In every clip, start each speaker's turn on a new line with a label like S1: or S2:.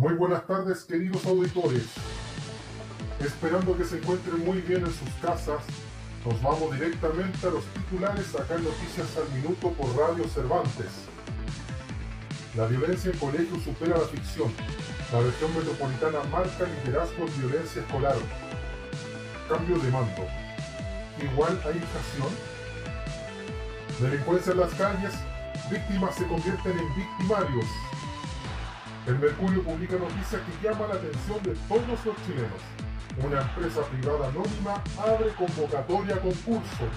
S1: Muy buenas tardes queridos auditores. Esperando que se encuentren muy bien en sus casas, nos vamos directamente a los titulares acá Noticias al Minuto por Radio Cervantes. La violencia en colegios supera la ficción. La región metropolitana marca liderazgo en violencia escolar. Cambio de mando. Igual hay inflación. Delincuencia en las calles. Víctimas se convierten en victimarios. El Mercurio publica noticias que llama la atención de todos los chilenos. Una empresa privada anónima abre convocatoria a concurso.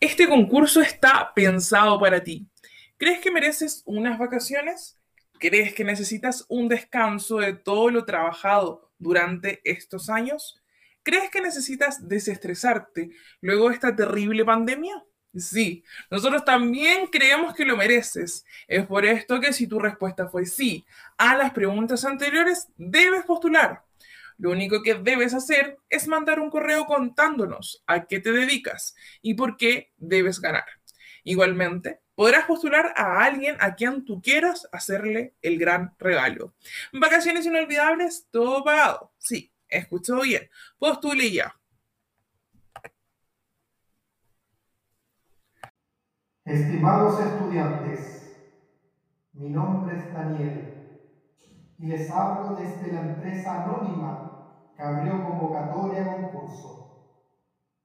S2: Este concurso está pensado para ti. ¿Crees que mereces unas vacaciones? ¿Crees que necesitas un descanso de todo lo trabajado durante estos años? ¿Crees que necesitas desestresarte luego de esta terrible pandemia? Sí, nosotros también creemos que lo mereces. Es por esto que si tu respuesta fue sí a las preguntas anteriores, debes postular. Lo único que debes hacer es mandar un correo contándonos a qué te dedicas y por qué debes ganar. Igualmente, podrás postular a alguien a quien tú quieras hacerle el gran regalo. Vacaciones inolvidables, todo pagado. Sí, escuchó bien. Postule ya.
S3: Estimados estudiantes, mi nombre es Daniel y les hablo desde la empresa anónima que abrió convocatoria a concurso.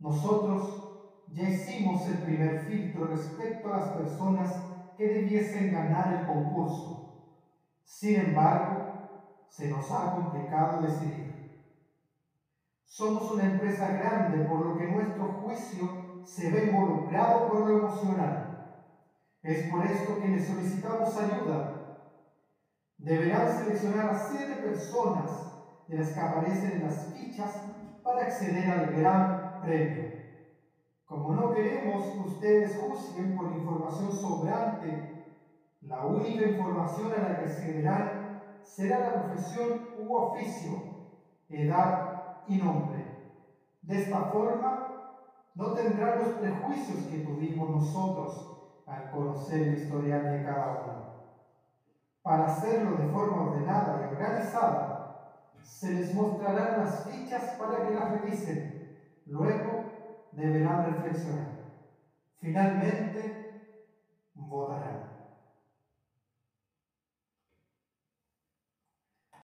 S3: Nosotros ya hicimos el primer filtro respecto a las personas que debiesen ganar el concurso. Sin embargo, se nos ha complicado decidir. Somos una empresa grande, por lo que nuestro juicio se ve involucrado por lo emocional. Es por esto que le solicitamos ayuda. Deberán seleccionar a siete personas de las que aparecen en las fichas para acceder al gran premio. Como no queremos que ustedes juzguen por información sobrante, la única información a la que accederán será la profesión u oficio, edad y nombre. De esta forma, no tendrán los prejuicios que tuvimos nosotros al conocer el historial de cada uno. Para hacerlo de forma ordenada y organizada, se les mostrarán las fichas para que las revisen. Luego deberán reflexionar. Finalmente, votarán.